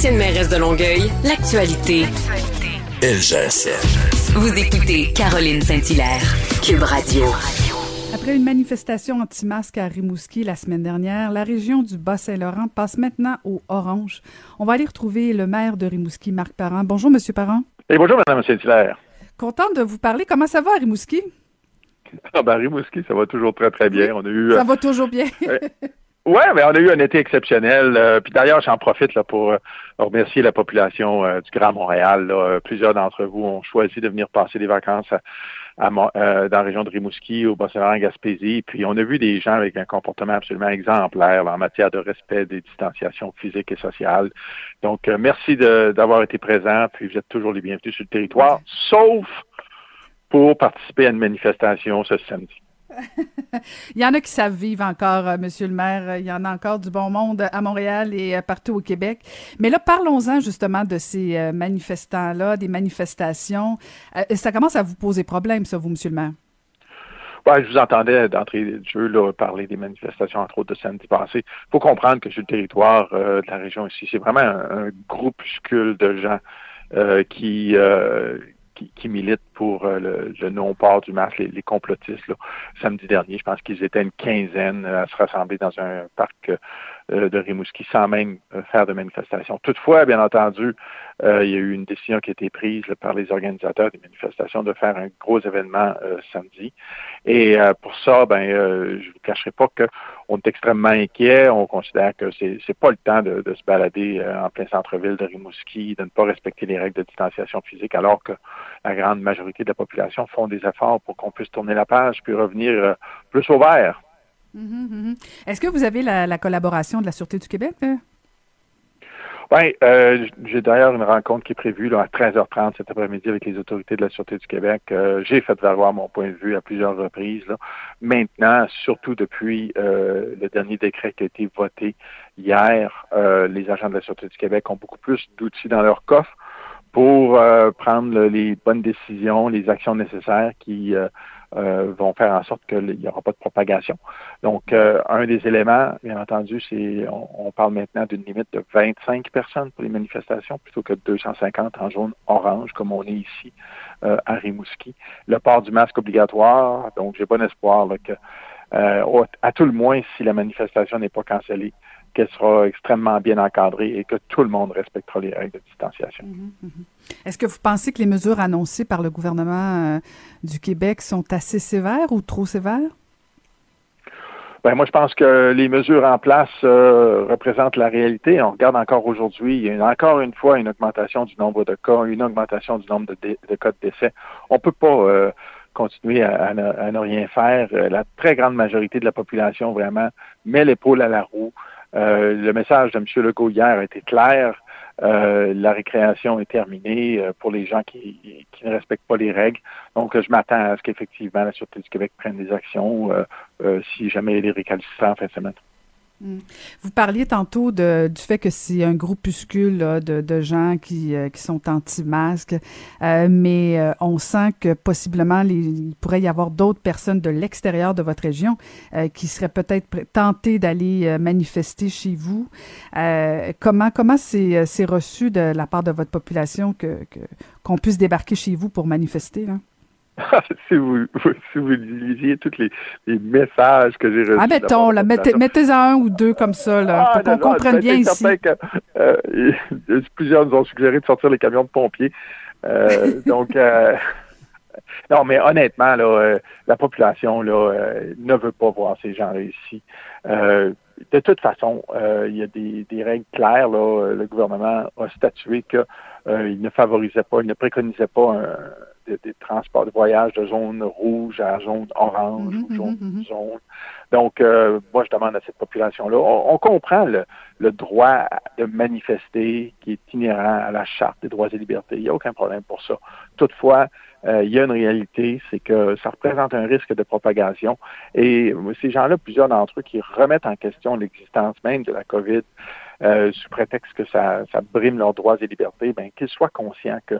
Ancienne mairesse de Longueuil, l'actualité. LGSN. Vous écoutez Caroline Saint-Hilaire, Cube Radio. Après une manifestation anti-masque à Rimouski la semaine dernière, la région du Bas-Saint-Laurent passe maintenant au orange. On va aller retrouver le maire de Rimouski, Marc Parent. Bonjour, Monsieur Parent. Et bonjour, Madame Saint-Hilaire. Content de vous parler. Comment ça va à Rimouski? Ah ben, Rimouski, ça va toujours très, très bien. On a eu, Ça va toujours bien. Oui, mais on a eu un été exceptionnel. Euh, puis d'ailleurs, j'en profite là, pour euh, remercier la population euh, du Grand Montréal. là. Euh, Plusieurs d'entre vous ont choisi de venir passer des vacances à, à dans la région de Rimouski, au Bas-Saint-Laurent, Gaspésie. Puis on a vu des gens avec un comportement absolument exemplaire là, en matière de respect des distanciations physiques et sociales. Donc, merci d'avoir été présent. Puis vous êtes toujours les bienvenus sur le territoire, sauf pour participer à une manifestation ce samedi. Il y en a qui savent vivre encore, euh, Monsieur le maire. Il y en a encore du bon monde à Montréal et euh, partout au Québec. Mais là, parlons-en justement de ces euh, manifestants-là, des manifestations. Ça commence à vous poser problème, ça, vous, Monsieur le maire? Ouais, je vous entendais d'entrée de jeu là, parler des manifestations, entre autres, de samedi passé. Il faut comprendre que sur le territoire de la région ici, c'est vraiment un, groupuscule de gens qui, qui, qui militent pour euh, le, le non-port du masque, les, les complotistes. Là. Samedi dernier, je pense qu'ils étaient une quinzaine à se rassembler dans un parc euh, de Rimouski sans même euh, faire de manifestation. Toutefois, bien entendu, euh, il y a eu une décision qui a été prise là, par les organisateurs des manifestations de faire un gros événement euh, samedi. Et euh, pour ça, ben, euh, je vous cacherai pas qu'on est extrêmement inquiet. On considère que c'est c'est pas le temps de, de se balader euh, en plein centre-ville de Rimouski, de ne pas respecter les règles de distanciation physique, alors que la grande majorité de la population font des efforts pour qu'on puisse tourner la page puis revenir euh, plus au vert. Mhm, mhm. Est-ce que vous avez la, la collaboration de la Sûreté du Québec? là? Ben, euh, j'ai d'ailleurs une rencontre qui est prévue à 13h30 cet après-midi avec les autorités de la Sûreté du Québec. Euh, j'ai fait valoir mon point de vue à plusieurs reprises. Là. Maintenant, surtout depuis euh, le dernier décret qui a été voté hier, euh, les agents de la Sûreté du Québec ont beaucoup plus d'outils dans leur coffre pour euh, prendre le- les bonnes décisions, les actions nécessaires qui euh, vont faire en sorte qu'il n'y aura pas de propagation. Donc, euh, un des éléments, bien entendu, c'est on, on parle maintenant d'une limite de 25 personnes pour les manifestations plutôt que de 250 en zone orange, comme on est ici euh, à Rimouski. Le port du masque obligatoire, donc j'ai bon espoir là, que, euh, à tout le moins, si la manifestation n'est pas cancellée, qu'elle sera extrêmement bien encadrée et que tout le monde respectera les règles de distanciation. Est-ce que vous pensez que les mesures annoncées par le gouvernement euh, du Québec sont assez sévères ou trop sévères? Ben, moi, je pense que les mesures en place euh, représentent la réalité. On regarde encore aujourd'hui, il y a une- encore une fois une augmentation du nombre de cas, une augmentation du nombre de, dé- de cas de décès. On peut pas euh, continuer à, à ne, à ne rien faire. La très grande majorité de la population vraiment met l'épaule à la roue. Euh, le message de M. Legault hier a été clair. Euh, la récréation est terminée euh, pour les gens qui, qui ne respectent pas les règles. Donc, je m'attends à ce qu'effectivement la Sûreté du Québec prenne des actions euh, euh, si jamais il y a des récalcitrants en fin de semaine. Vous parliez tantôt de, du fait que c'est un groupuscule là, de, de gens qui, euh, qui sont anti-masques, euh, mais euh, on sent que possiblement les- il pourrait y avoir d'autres personnes de l'extérieur de votre région euh, qui seraient peut-être tentées d'aller euh, manifester chez vous. Euh, comment comment c'est reçu de la part de votre population que- qu'on puisse débarquer chez vous pour manifester là? si, vous, si vous lisiez tous les, les messages que j'ai reçus. Ah, mettons, là, mettez, population. mettez-en un ou deux comme ça, là, Ah, pour qu'on comprenne bien ici. que, euh, plusieurs nous ont suggéré de sortir les camions de pompiers. Euh, donc, euh, non, mais honnêtement, là, euh, la population là, euh, ne veut pas voir ces gens-là ici. Euh, de toute façon, euh, il y a des, des règles claires. Là, le gouvernement a statué qu'il ne favorisait pas, il ne préconisait pas un- des transports, de voyage de zone rouge à zone orange Mhm, ou jaune. mhm, mhm. zone. Donc, euh, moi, je demande à cette population-là, on, on comprend le, le droit de manifester qui est inhérent à la Charte des droits et libertés. Il n'y a aucun problème pour ça. Toutefois, euh, il y a une réalité, c'est que ça représente un risque de propagation. Et euh, ces gens-là, plusieurs d'entre eux qui remettent en question l'existence même de la COVID euh, sous prétexte que ça, ça brime leurs droits et libertés, ben, qu'ils soient conscients que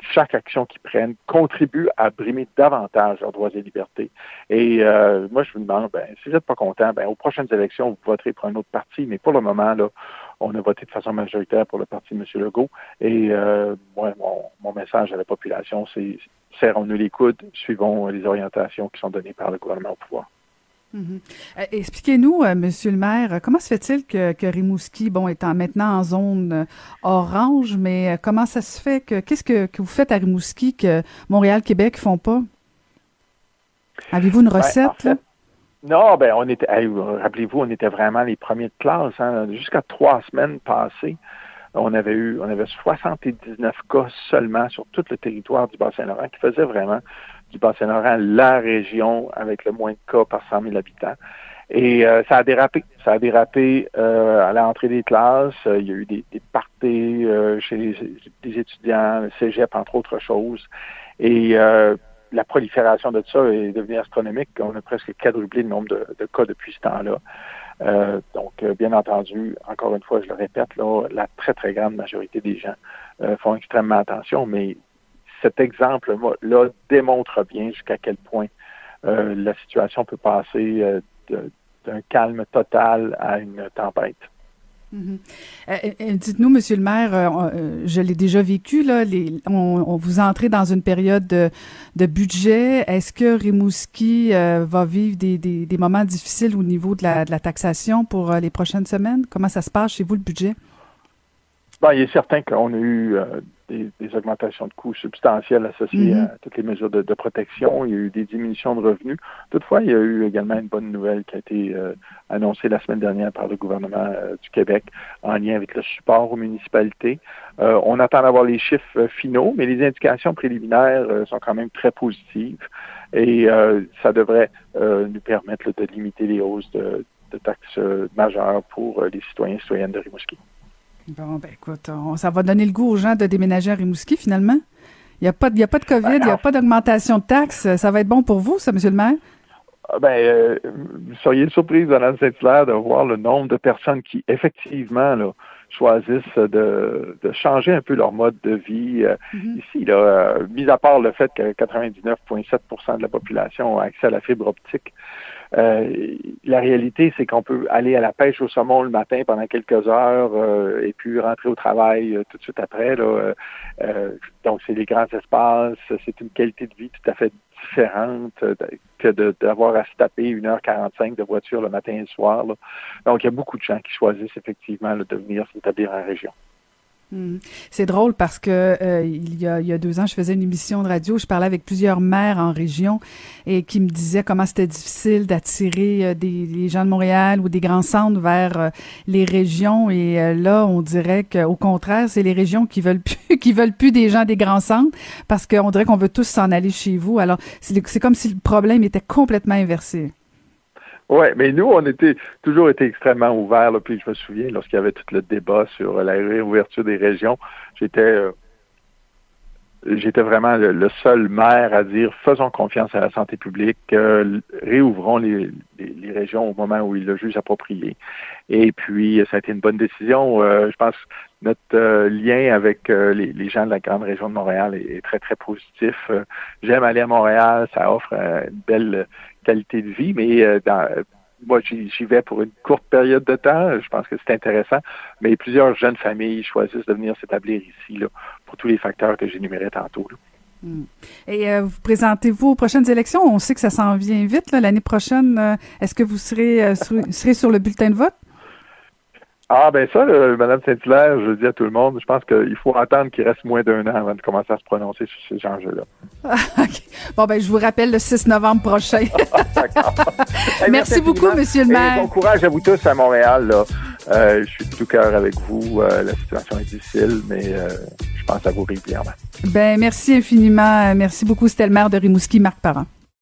chaque action qu'ils prennent contribue à brimer davantage leurs droits et libertés. Et euh, moi, je vous demande, ben, si vous n'êtes pas content, ben, aux prochaines élections, vous voterez pour un autre parti, mais pour le moment, là, on a voté de façon majoritaire pour le parti de M. Legault. Et euh, moi, mon, mon message à la population, c'est serrons-nous les coudes, suivons les orientations qui sont données par le gouvernement au pouvoir. Mhm. Euh, Expliquez-nous, euh, Monsieur le maire, comment se fait-il que, que Rimouski, bon, étant maintenant en zone euh, orange, mais comment ça se fait que qu'est-ce que, que vous faites à Rimouski que Montréal, Québec font pas? Avez-vous une Ben, recette? en fait, là? Non, ben on était, rappelez-vous, on était vraiment les premiers de classe. Hein. Jusqu'à trois semaines passées, on avait eu, on avait 79 cas seulement sur tout le territoire du Bas-Saint-Laurent, qui faisait vraiment du Bas-Saint-Laurent la région avec le moins de cas par 100 000 habitants. Et euh, ça a dérapé. Ça a dérapé euh, à l'entrée des classes. Euh, il y a eu des, des parties euh, chez les, des étudiants, le cégep, entre autres choses. Et euh, la prolifération de ça est devenue astronomique. On a presque quadruplé le nombre de, de cas depuis ce temps-là. Donc, bien entendu, encore une fois, je le répète, là, la très, très grande majorité des gens font extrêmement attention, mais cet exemple-là démontre bien jusqu'à quel point euh, la situation peut passer euh, d'un calme total à une tempête. Mhm. Euh, euh, Dites-nous, Monsieur le maire, euh, je l'ai déjà vécu, là, les, on, on vous entrez dans une période de, de budget. Est-ce que Rimouski euh, va vivre des, des, des moments difficiles au niveau de la, de la taxation pour les prochaines semaines? Comment ça se passe chez vous, le budget? Bon, il est certain qu'on a eu des, des augmentations de coûts substantielles associées Mhm. à toutes les mesures de, de protection. Il y a eu des diminutions de revenus. Toutefois, il y a eu également une bonne nouvelle qui a été euh, annoncée la semaine dernière par le gouvernement euh, du Québec en lien avec le support aux municipalités. Euh, on attend d'avoir les chiffres euh, finaux, mais les indications préliminaires euh, sont quand même très positives et euh, ça devrait euh, nous permettre là, de limiter les hausses de, de taxes majeures pour les citoyens et citoyennes de Rimouski. Bon, ben écoute, on- ça va donner le goût aux gens de déménager à Rimouski, finalement. Il n'y a, pas de- il y a pas de COVID, il n'y a Ben, pas d'augmentation de taxes. Ça va être bon pour vous, ça, Monsieur le maire? Ah Ben, euh, vous seriez surprise, Donald Saint-Hilaire, de voir le nombre de personnes qui, effectivement, là, choisissent de, de changer un peu leur mode de vie. Euh, Mhm. Ici, là, euh, mis à part le fait que 99,7% de la population a accès à la fibre optique, euh, la réalité, c'est qu'on peut aller à la pêche au saumon le matin pendant quelques heures euh, et puis rentrer au travail euh, tout de suite après. Là, euh, donc, c'est des grands espaces, c'est une qualité de vie tout à fait différente que d'avoir à se taper 1h45 de voiture le matin et le soir. là. Donc, il y a beaucoup de gens qui choisissent effectivement de venir s'établir en région. Mhm. C'est drôle parce que euh, il, y a, il y a deux ans, je faisais une émission de radio, je parlais avec plusieurs maires en région et qui me disaient comment c'était difficile d'attirer euh, des gens de Montréal ou des grands centres vers euh, les régions et euh, là, on dirait qu'au contraire, c'est les régions qui veulent plus qui veulent plus des gens des grands centres parce qu'on dirait qu'on veut tous s'en aller chez vous. Alors, c'est comme si le problème était complètement inversé. Oui, mais nous, on était toujours été extrêmement ouverts. Là, puis je me souviens, lorsqu'il y avait tout le débat sur la réouverture des régions, j'étais euh, j'étais vraiment le, seul maire à dire faisons confiance à la santé publique, réouvrons les, régions au moment où ils le jugent approprié. Et puis, ça a été une bonne décision. Euh, je pense notre euh, lien avec euh, les, gens de la grande région de Montréal est, très, très positif. Euh, J'aime aller à Montréal, ça offre une belle qualité de vie, mais moi, j'y vais pour une courte période de temps. Je pense que c'est intéressant, mais plusieurs jeunes familles choisissent de venir s'établir ici là, pour tous les facteurs que j'énumérais tantôt. Mm. Et vous présentez-vous aux prochaines élections? On sait que ça s'en vient vite l'année prochaine. Est-ce que vous serez sur le bulletin de vote? Ah ben ça, Madame Saint-Hilaire, je dis à tout le monde, je pense qu'il faut attendre qu'il reste moins d'un an avant de commencer à se prononcer sur ces enjeux-là. OK. Bon, ben, je vous rappelle le 6 novembre prochain. D'accord. Hey, Merci beaucoup. Monsieur le Et maire. bon courage à vous tous à Montréal. Là. Euh, je suis de tout cœur avec vous. Euh, la situation est difficile, mais euh, je pense à vous régulièrement. Ben merci infiniment. Merci beaucoup. C'était le maire de Rimouski, Marc Parent.